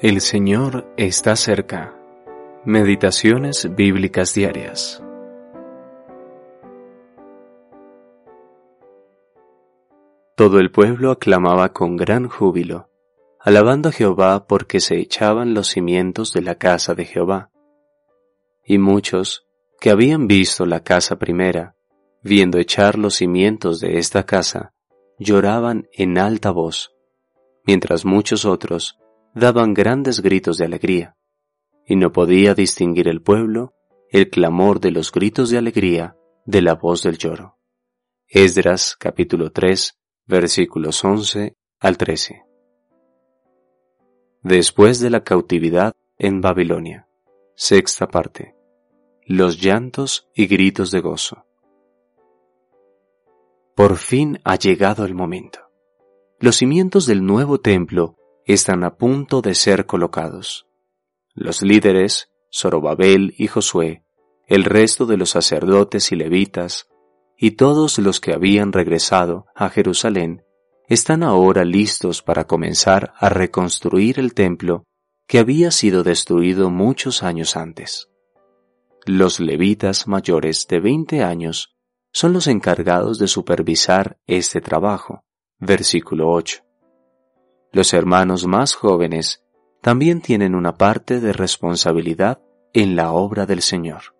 El Señor está cerca. Meditaciones bíblicas diarias. Todo el pueblo aclamaba con gran júbilo, alabando a Jehová porque se echaban los cimientos de la casa de Jehová. Y muchos, que habían visto la casa primera, viendo echar los cimientos de esta casa, lloraban en alta voz, mientras muchos otros daban grandes gritos de alegría, y no podía distinguir el pueblo el clamor de los gritos de alegría de la voz del lloro. Esdras capítulo 3 versículos 11 al 13. Después de la cautividad en Babilonia. Sexta parte. Los llantos y gritos de gozo. Por fin ha llegado el momento. Los cimientos del nuevo templo están a punto de ser colocados. Los líderes, Zorobabel y Josué, el resto de los sacerdotes y levitas, y todos los que habían regresado a Jerusalén, están ahora listos para comenzar a reconstruir el templo que había sido destruido muchos años antes. Los levitas mayores de 20 años son los encargados de supervisar este trabajo. Versículo 8. Los hermanos más jóvenes también tienen una parte de responsabilidad en la obra del Señor.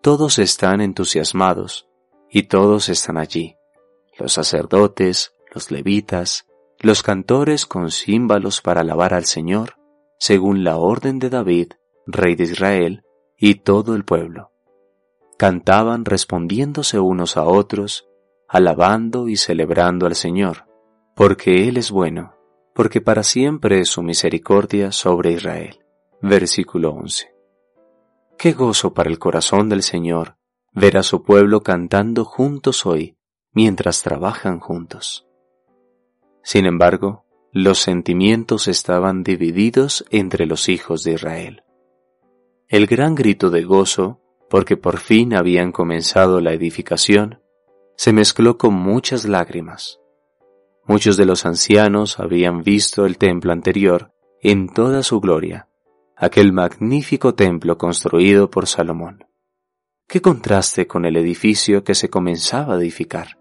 Todos están entusiasmados y todos están allí, los sacerdotes, los levitas, los cantores con címbalos para alabar al Señor, según la orden de David, rey de Israel, y todo el pueblo. Cantaban respondiéndose unos a otros, alabando y celebrando al Señor porque Él es bueno, porque para siempre es su misericordia sobre Israel. Versículo 11. Qué gozo para el corazón del Señor ver a su pueblo cantando juntos hoy, mientras trabajan juntos. Sin embargo, los sentimientos estaban divididos entre los hijos de Israel. El gran grito de gozo, porque por fin habían comenzado la edificación, se mezcló con muchas lágrimas. Muchos de los ancianos habían visto el templo anterior en toda su gloria, aquel magnífico templo construido por Salomón. Qué contraste con el edificio que se comenzaba a edificar.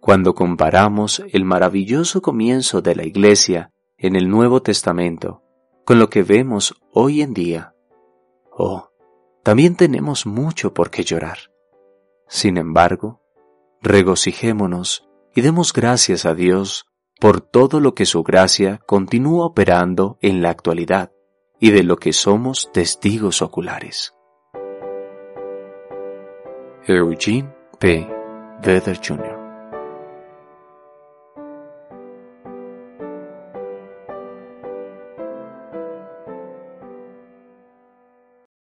Cuando comparamos el maravilloso comienzo de la Iglesia en el Nuevo Testamento con lo que vemos hoy en día, oh, también tenemos mucho por qué llorar. Sin embargo, regocijémonos y demos gracias a Dios por todo lo que su gracia continúa operando en la actualidad y de lo que somos testigos oculares. Eugene P. Vedder Jr.